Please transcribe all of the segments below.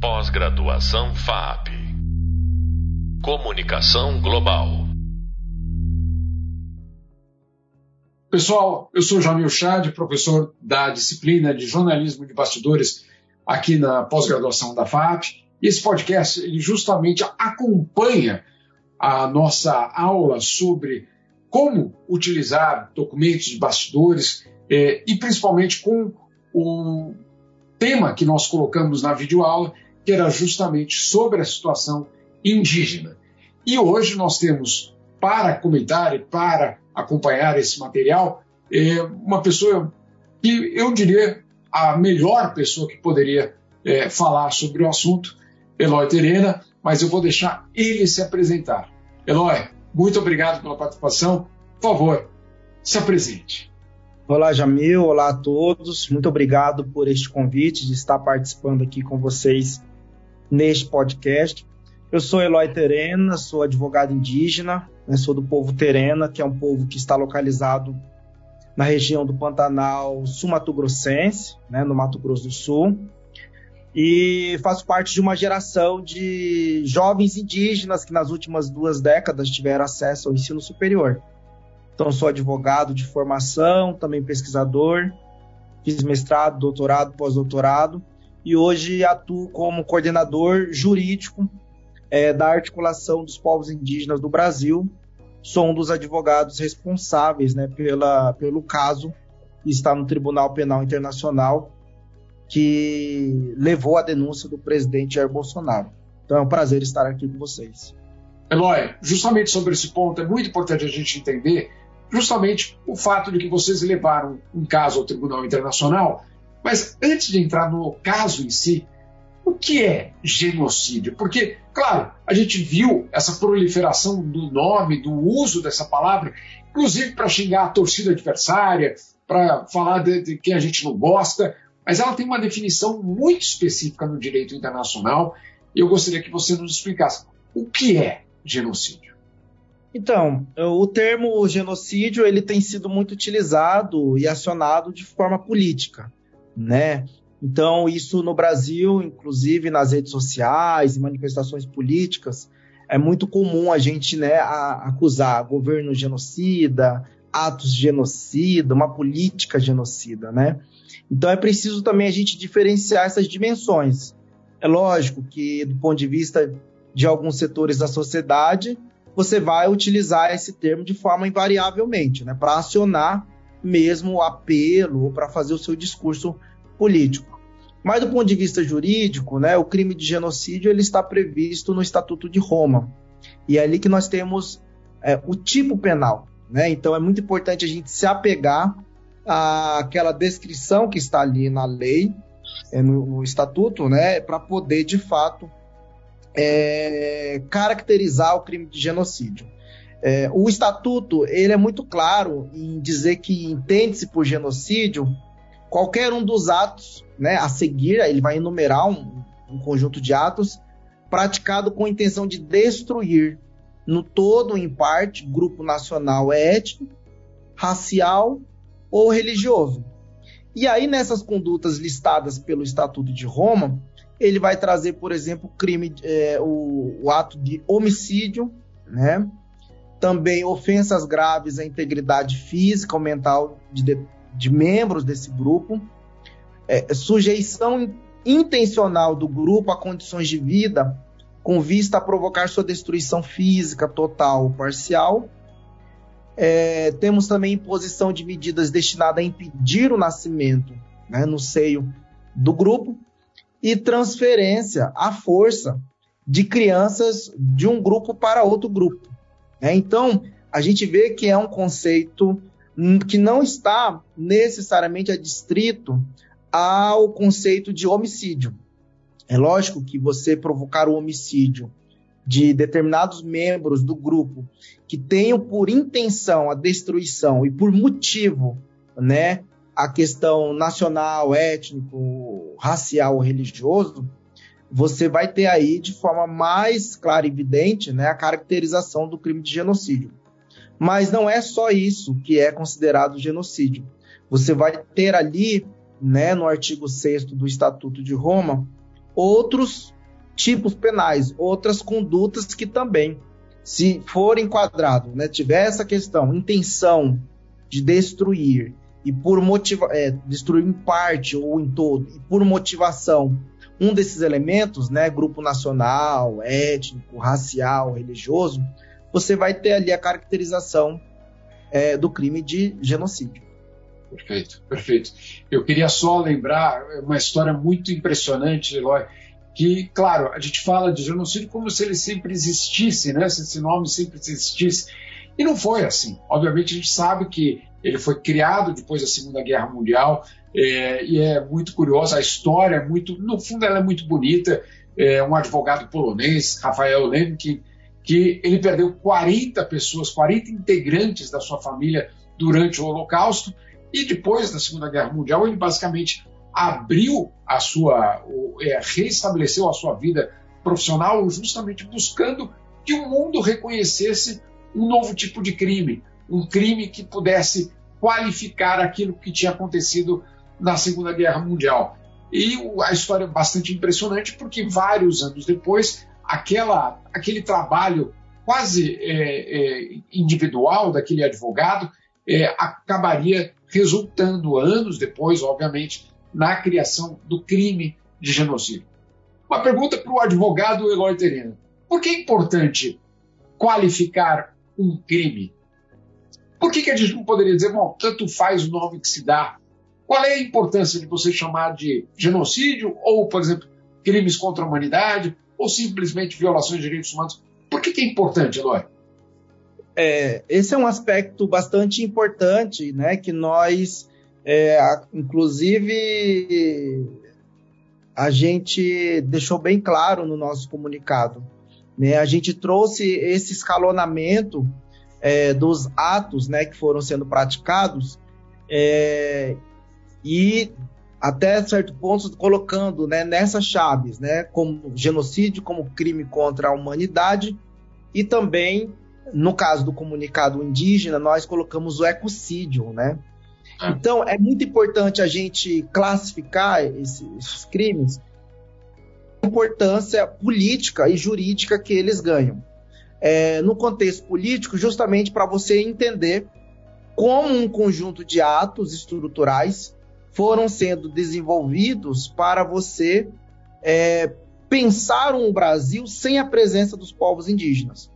Pós-graduação FAP. Comunicação Global. Pessoal, eu sou Jamil Chad, professor da disciplina de jornalismo de bastidores aqui na pós-graduação da FAP. Esse podcast ele justamente acompanha a nossa aula sobre como utilizar documentos de bastidores eh, e principalmente com o tema que nós colocamos na videoaula, que era justamente sobre a situação indígena. E hoje nós temos, para comentar e para acompanhar esse material, eh, uma pessoa que eu diria a melhor pessoa que poderia eh, falar sobre o assunto, Eloy Terena, mas eu vou deixar ele se apresentar. Eloy, muito obrigado pela participação. Por favor, se apresente. Olá, Jamil. Olá a todos. Muito obrigado por este convite de estar participando aqui com vocês neste podcast. Eu sou Eloy Terena, sou advogado indígena, né, sou do povo Terena, que é um povo que está localizado na região do Pantanal sul-mato-grossense, né, no Mato Grosso do Sul e faço parte de uma geração de jovens indígenas que nas últimas duas décadas tiveram acesso ao ensino superior. Então, sou advogado de formação, também pesquisador, fiz mestrado, doutorado, pós-doutorado e hoje atuo como coordenador jurídico é, da articulação dos povos indígenas do Brasil. Sou um dos advogados responsáveis né, pela, pelo caso que está no Tribunal Penal Internacional que levou a denúncia do presidente Jair Bolsonaro. Então é um prazer estar aqui com vocês. Eloy, justamente sobre esse ponto é muito importante a gente entender justamente o fato de que vocês levaram um caso ao Tribunal Internacional, mas antes de entrar no caso em si, o que é genocídio? Porque, claro, a gente viu essa proliferação do nome, do uso dessa palavra, inclusive para xingar a torcida adversária, para falar de, de quem a gente não gosta, mas ela tem uma definição muito específica no direito internacional e eu gostaria que você nos explicasse o que é genocídio. Então, o termo genocídio ele tem sido muito utilizado e acionado de forma política, né? Então, isso no Brasil, inclusive nas redes sociais e manifestações políticas, é muito comum a gente né, a, acusar governo genocida, atos de genocida, uma política genocida, né? Então é preciso também a gente diferenciar essas dimensões. É lógico que, do ponto de vista de alguns setores da sociedade, você vai utilizar esse termo de forma invariavelmente, né, para acionar mesmo apelo para fazer o seu discurso político. Mas do ponto de vista jurídico, né, o crime de genocídio ele está previsto no Estatuto de Roma. E é ali que nós temos é, o tipo penal. Né? Então é muito importante a gente se apegar aquela descrição que está ali na lei, é, no, no, estatuto, né, para poder de fato é, caracterizar o crime de genocídio. É, o estatuto ele é muito claro em dizer que entende-se por genocídio qualquer um dos atos, né, a seguir, ele vai enumerar um, um conjunto de atos praticado com intenção de destruir no todo ou em parte grupo nacional étnico, racial ou religioso. E aí, nessas condutas listadas pelo Estatuto de Roma, ele vai trazer, por exemplo, crime, é, o, o, ato de homicídio, né? Também ofensas graves à integridade física ou mental de, de, de membros desse grupo, é, sujeição intencional do grupo a condições de vida com vista a provocar sua destruição física total ou parcial, é, temos também imposição de medidas destinadas a impedir o nascimento né, no seio do grupo e transferência à força de crianças de um grupo para outro grupo. Né? Então, a gente vê que é um conceito que não está necessariamente adstrito ao conceito de homicídio. É lógico que você provocar o homicídio de determinados membros do grupo que tenham por intenção a destruição e por motivo, né, a questão nacional, étnico, racial ou religioso, você vai ter aí de forma mais clara e evidente, né, a caracterização do crime de genocídio. Mas não é só isso que é considerado genocídio. Você vai ter ali, né, no artigo 6 do Estatuto de Roma, outros tipos penais, outras condutas que também, se for enquadrado, né, tiver essa questão, intenção de destruir e por motiva é, destruir em parte ou em todo, e por motivação, um desses elementos, né, grupo nacional, étnico, racial, religioso, você vai ter ali a caracterização é, do crime de genocídio. Perfeito, perfeito. Eu queria só lembrar uma história muito impressionante, Eloy, que, claro, a gente fala de genocídio como se ele sempre existisse, né? se esse nome sempre existisse. E não foi assim. Obviamente, a gente sabe que ele foi criado depois da Segunda Guerra Mundial é, e é muito curiosa a história, é muito, no fundo, ela é muito bonita. É, um advogado polonês, Rafael Lemkin, que ele perdeu 40 pessoas, 40 integrantes da sua família durante o Holocausto e depois da Segunda Guerra Mundial, ele basicamente abriu a sua, é, reestabeleceu a sua vida profissional justamente buscando que o mundo reconhecesse um novo tipo de crime, um crime que pudesse qualificar aquilo que tinha acontecido na Segunda Guerra Mundial. E a história é bastante impressionante porque vários anos depois, aquela, aquele trabalho quase é, é, individual daquele advogado é, acabaria resultando, anos depois, obviamente, na criação do crime de genocídio. Uma pergunta para o advogado Eloy Terena. Por que é importante qualificar um crime? Por que, que a gente não poderia dizer, bom, tanto faz o nome que se dá? Qual é a importância de você chamar de genocídio ou, por exemplo, crimes contra a humanidade ou simplesmente violações de direitos humanos? Por que, que é importante, Eloy? É, esse é um aspecto bastante importante, né, que nós, é, inclusive, a gente deixou bem claro no nosso comunicado. Né? A gente trouxe esse escalonamento é, dos atos né, que foram sendo praticados é, e até certo ponto colocando né, nessas chaves, né, como genocídio, como crime contra a humanidade e também no caso do comunicado indígena, nós colocamos o ecocídio, né? Ah. Então, é muito importante a gente classificar esses, esses crimes, a importância política e jurídica que eles ganham. É, no contexto político, justamente para você entender como um conjunto de atos estruturais foram sendo desenvolvidos para você é, pensar um Brasil sem a presença dos povos indígenas.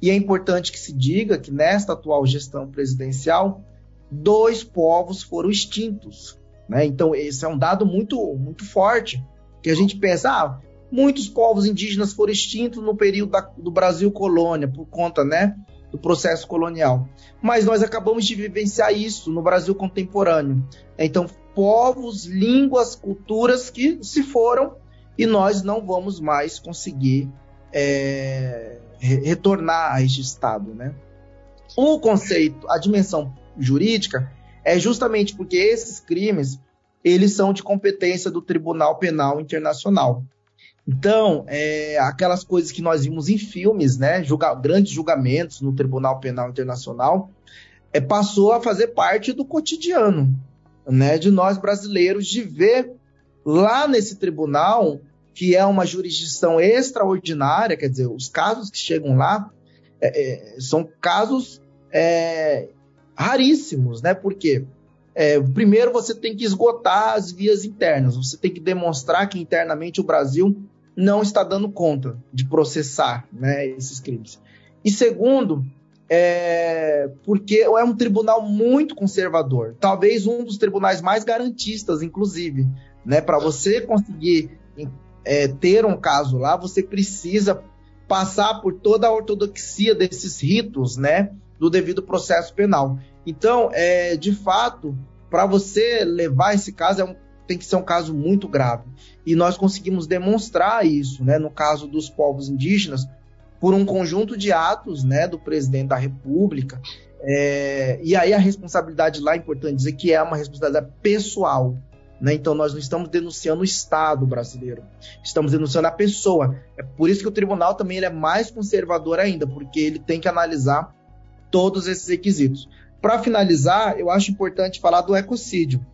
E é importante que se diga que nesta atual gestão presidencial, dois povos foram extintos. Né? Então, esse é um dado muito, muito forte, que a gente pensa, ah, muitos povos indígenas foram extintos no período da, do Brasil colônia, por conta né, do processo colonial. Mas nós acabamos de vivenciar isso no Brasil contemporâneo. Então, povos, línguas, culturas que se foram e nós não vamos mais conseguir é, retornar a este estado, né? O conceito, a dimensão jurídica é justamente porque esses crimes eles são de competência do Tribunal Penal Internacional. Então, é, aquelas coisas que nós vimos em filmes, né, julga, grandes julgamentos no Tribunal Penal Internacional, é, passou a fazer parte do cotidiano, né, de nós brasileiros, de ver lá nesse tribunal que é uma jurisdição extraordinária, quer dizer, os casos que chegam lá é, é, são casos é, raríssimos, né? Porque é, primeiro você tem que esgotar as vias internas, você tem que demonstrar que internamente o Brasil não está dando conta de processar né, esses crimes. E segundo, é, porque é um tribunal muito conservador, talvez um dos tribunais mais garantistas, inclusive, né, para você conseguir é, ter um caso lá, você precisa passar por toda a ortodoxia desses ritos, né, do devido processo penal. Então, é, de fato, para você levar esse caso, é um, tem que ser um caso muito grave. E nós conseguimos demonstrar isso, né, no caso dos povos indígenas, por um conjunto de atos, né, do presidente da República. É, e aí a responsabilidade lá é importante dizer que é uma responsabilidade pessoal, né? Então, nós não estamos denunciando o Estado brasileiro, estamos denunciando a pessoa. É por isso que o tribunal também ele é mais conservador ainda, porque ele tem que analisar todos esses requisitos. Para finalizar, eu acho importante falar do ecocídio,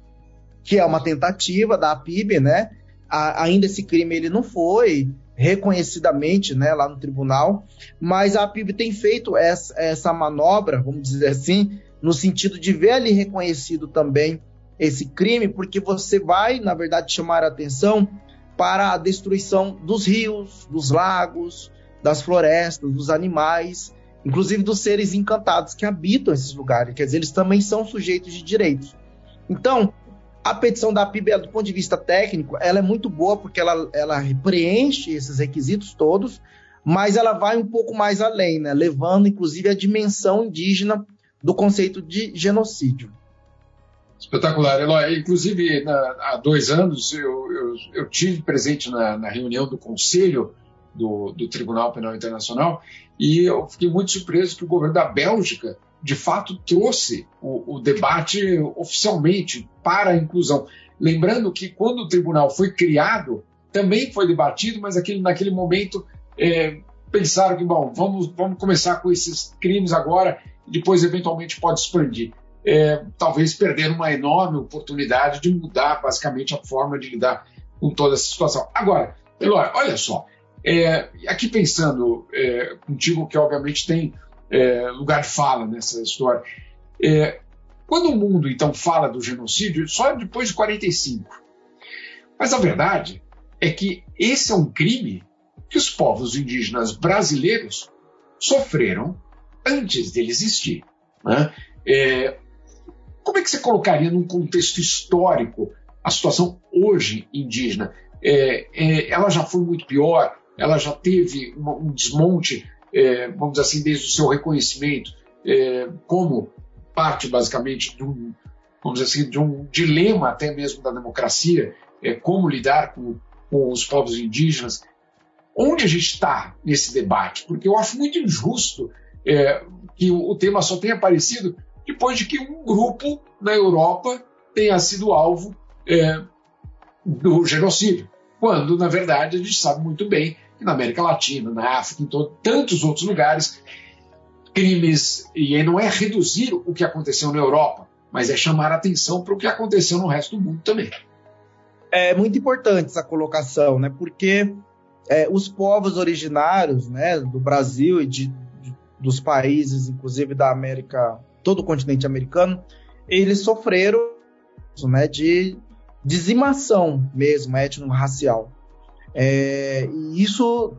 que é uma tentativa da PIB, né, a, ainda esse crime ele não foi reconhecidamente né, lá no tribunal, mas a PIB tem feito essa, essa manobra, vamos dizer assim, no sentido de ver ali reconhecido também esse crime, porque você vai, na verdade, chamar a atenção para a destruição dos rios, dos lagos, das florestas, dos animais, inclusive dos seres encantados que habitam esses lugares. Quer dizer, eles também são sujeitos de direitos. Então, a petição da PIB, do ponto de vista técnico, ela é muito boa porque ela, ela preenche esses requisitos todos, mas ela vai um pouco mais além, né? levando inclusive a dimensão indígena do conceito de genocídio. Espetacular, Eloy. Inclusive, na, há dois anos, eu, eu, eu tive presente na, na, reunião do Conselho do, do Tribunal Penal Internacional e eu fiquei muito surpreso que o governo da Bélgica de fato trouxe o, o, debate oficialmente para a inclusão. Lembrando que quando o tribunal foi criado, também foi debatido, mas aquele, naquele momento é, pensaram que, bom, vamos, vamos começar com esses crimes agora, depois eventualmente pode expandir. É, talvez perder uma enorme oportunidade de mudar basicamente a forma de lidar com toda essa situação. Agora, Eloy, olha só, é, aqui pensando é, contigo, que obviamente tem é, lugar de fala nessa história. É, quando o mundo, então, fala do genocídio, só depois de 45. Mas a verdade é que esse é um crime que os povos indígenas brasileiros sofreram antes dele existir. Né? É, como é que você colocaria num contexto histórico a situação hoje indígena? É, é, ela já foi muito pior, ela já teve um desmonte é, vamos dizer assim, desde o seu reconhecimento é, como parte, basicamente, de um, vamos dizer assim, de um dilema até mesmo da democracia, é, como lidar com, com os povos indígenas. Onde a gente está nesse debate? Porque eu acho muito injusto é, que o, o tema só tenha aparecido depois de que um grupo na Europa tenha sido alvo é, do genocídio, quando, na verdade, a gente sabe muito bem na América Latina, na África, em todo, tantos outros lugares, crimes, e aí não é reduzir o que aconteceu na Europa, mas é chamar atenção para o que aconteceu no resto do mundo também. É muito importante essa colocação, né? Porque é, os povos originários, né, do Brasil e de, de, dos países, inclusive da América, todo o continente americano, eles sofreram, né, de dizimação mesmo, étnico-racial. É, e isso,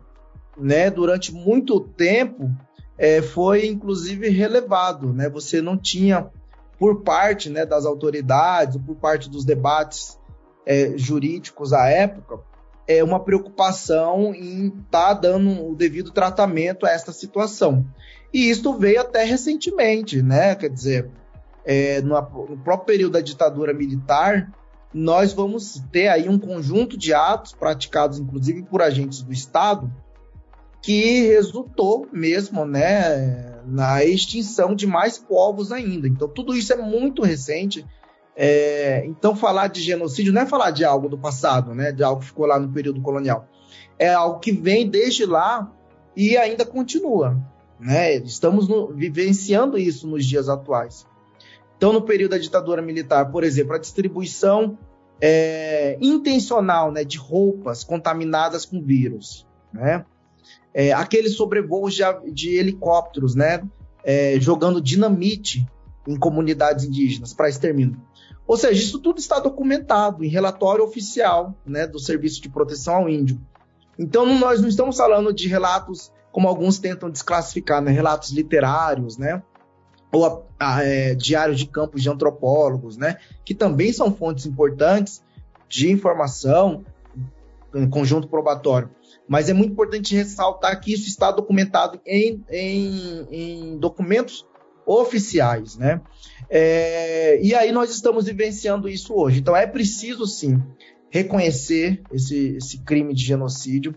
né, durante muito tempo, é, foi inclusive relevado. Né? Você não tinha, por parte né, das autoridades, por parte dos debates é, jurídicos à época, é uma preocupação em estar tá dando o devido tratamento a esta situação. E isso veio até recentemente, né? Quer dizer, é, no, no próprio período da ditadura militar, nós vamos ter aí um conjunto de atos praticados, inclusive por agentes do Estado, que resultou mesmo né, na extinção de mais povos ainda. Então, tudo isso é muito recente. É, então, falar de genocídio não é falar de algo do passado, né, de algo que ficou lá no período colonial. É algo que vem desde lá e ainda continua. Né? Estamos no, vivenciando isso nos dias atuais. Então, no período da ditadura militar, por exemplo, a distribuição é, intencional né, de roupas contaminadas com vírus, né? É, aqueles sobrevoos de, de helicópteros, né, é, jogando dinamite em comunidades indígenas para extermínio. Ou seja, isso tudo está documentado em relatório oficial né, do Serviço de Proteção ao Índio. Então, nós não estamos falando de relatos como alguns tentam desclassificar, né, relatos literários, né, ou a, a, é, diários de campos de antropólogos, né, que também são fontes importantes de informação conjunto probatório. Mas é muito importante ressaltar que isso está documentado em, em, em documentos oficiais, né? É, e aí nós estamos vivenciando isso hoje. Então é preciso sim reconhecer esse, esse crime de genocídio.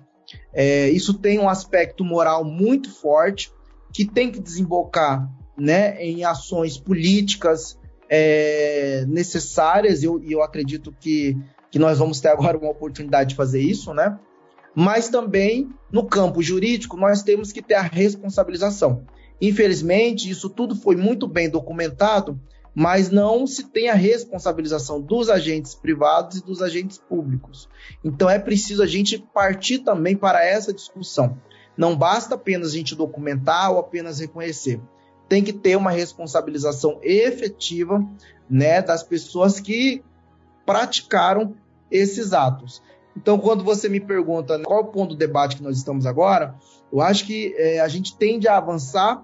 É, isso tem um aspecto moral muito forte que tem que desembocar né, em ações políticas é, necessárias, e eu, eu acredito que, que nós vamos ter agora uma oportunidade de fazer isso, né? Mas também no campo jurídico nós temos que ter a responsabilização. Infelizmente, isso tudo foi muito bem documentado mas não se tem a responsabilização dos agentes privados e dos agentes públicos. Então é preciso a gente partir também para essa discussão. Não basta apenas a gente documentar ou apenas reconhecer. Tem que ter uma responsabilização efetiva né, das pessoas que praticaram esses atos. Então, quando você me pergunta qual é o ponto do debate que nós estamos agora, eu acho que é, a gente tende a avançar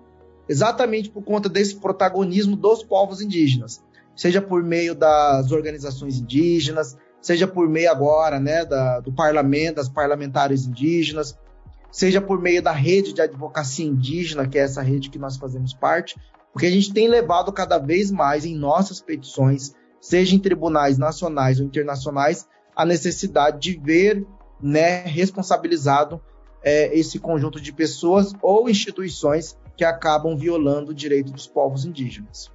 exatamente por conta desse protagonismo dos povos indígenas, seja por meio das organizações indígenas, seja por meio agora né, da, do parlamento, das parlamentares indígenas, seja por meio da rede de advocacia indígena, que é essa rede que nós fazemos parte, porque a gente tem levado cada vez mais em nossas petições, seja em tribunais nacionais ou internacionais, a necessidade de ver né, responsabilizado é, esse conjunto de pessoas ou instituições que acabam violando o direito dos povos indígenas.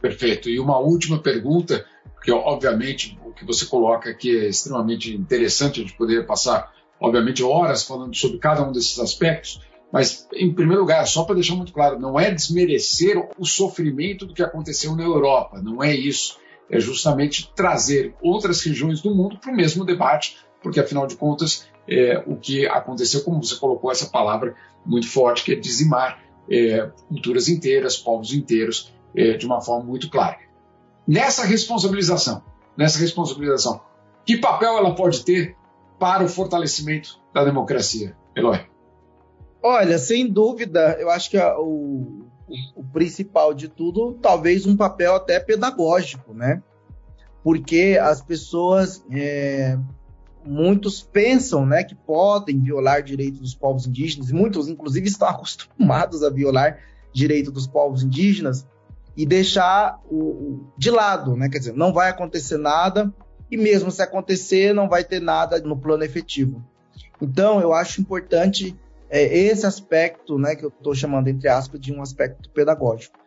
Perfeito. E uma última pergunta, porque obviamente o que você coloca aqui é extremamente interessante, gente poderia passar, obviamente, horas falando sobre cada um desses aspectos, mas, em primeiro lugar, só para deixar muito claro, não é desmerecer o sofrimento do que aconteceu na Europa, não é isso é justamente trazer outras regiões do mundo para o mesmo debate, porque afinal de contas é, o que aconteceu, como você colocou essa palavra muito forte, que é dizimar é, culturas inteiras, povos inteiros, é, de uma forma muito clara. Nessa responsabilização, nessa responsabilização, que papel ela pode ter para o fortalecimento da democracia, Eloy? Olha, sem dúvida, eu acho que o, o, principal de tudo, talvez um papel até pedagógico, né? Porque as pessoas, é, muitos pensam, né, que podem violar direitos dos povos indígenas, muitos, inclusive, estão acostumados a violar direito dos povos indígenas e deixar o, o, de lado, né? Quer dizer, não vai acontecer nada e mesmo se acontecer, não vai ter nada no plano efetivo. Então, eu acho importante é, esse aspecto, né, que eu estou chamando entre aspas de um aspecto pedagógico.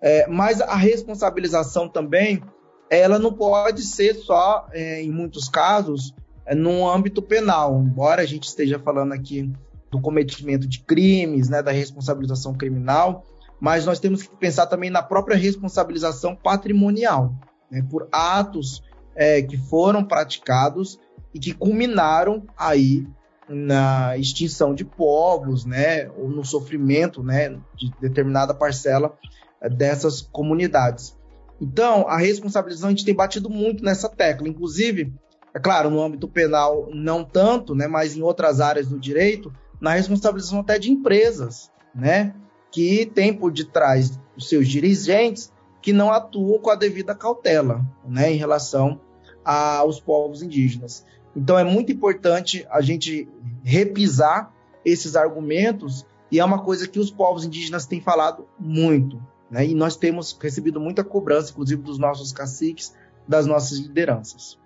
É, mas a responsabilização também, ela não pode ser só, é, em muitos casos, é, âmbito penal. Embora a gente esteja falando aqui do cometimento de crimes, né, da responsabilização criminal, mas nós temos que pensar também na própria responsabilização patrimonial, né, por atos é, que foram praticados e que culminaram aí na extinção de povos, né, ou no sofrimento, né, de determinada parcela eh, dessas comunidades. Então, a responsabilização a gente tem batido muito nessa tecla, inclusive, é claro, no âmbito penal não tanto, né, mas em outras áreas do direito, na responsabilização até de empresas, né, que tem por detrás os seus dirigentes que não atuam com a devida cautela, né, em relação aos povos indígenas. Então é muito importante a gente repisar esses argumentos e é uma coisa que os povos indígenas têm falado muito, né? E nós temos recebido muita cobrança, inclusive dos nossos caciques, das nossas lideranças.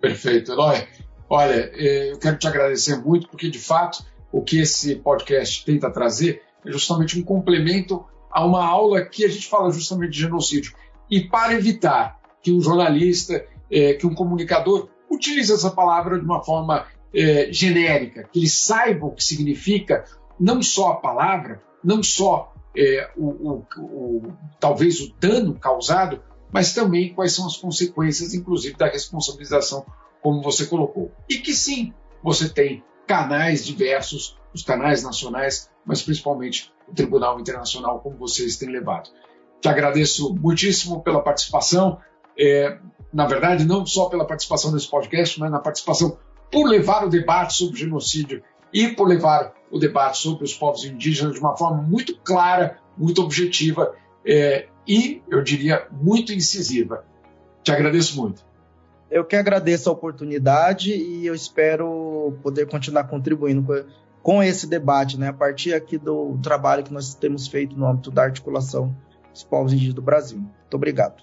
Perfeito, Eloy. Olha, eh, eu quero te agradecer muito porque de fato o que esse podcast tenta trazer é justamente um complemento a uma aula que a gente fala justamente de genocídio e para evitar que um jornalista, eh, que um comunicador utilize essa palavra de uma forma é, genérica, que eles saibam o que significa não só a palavra, não só é, o, o, o, talvez o dano causado, mas também quais são as consequências, inclusive da responsabilização, como você colocou. E que sim, você tem canais diversos, os canais nacionais, mas principalmente o Tribunal Internacional, como vocês têm levado. Te agradeço muitíssimo pela participação. É, na verdade, não só pela participação nesse podcast, mas na participação por levar o debate sobre genocídio e por levar o debate sobre os povos indígenas de uma forma muito clara, muito objetiva é, e, eu diria, muito incisiva. Te agradeço muito. Eu que agradeço a oportunidade e eu espero poder continuar contribuindo com, com esse debate, né, a partir aqui do trabalho que nós temos feito no âmbito da articulação dos povos indígenas do Brasil. Muito obrigado.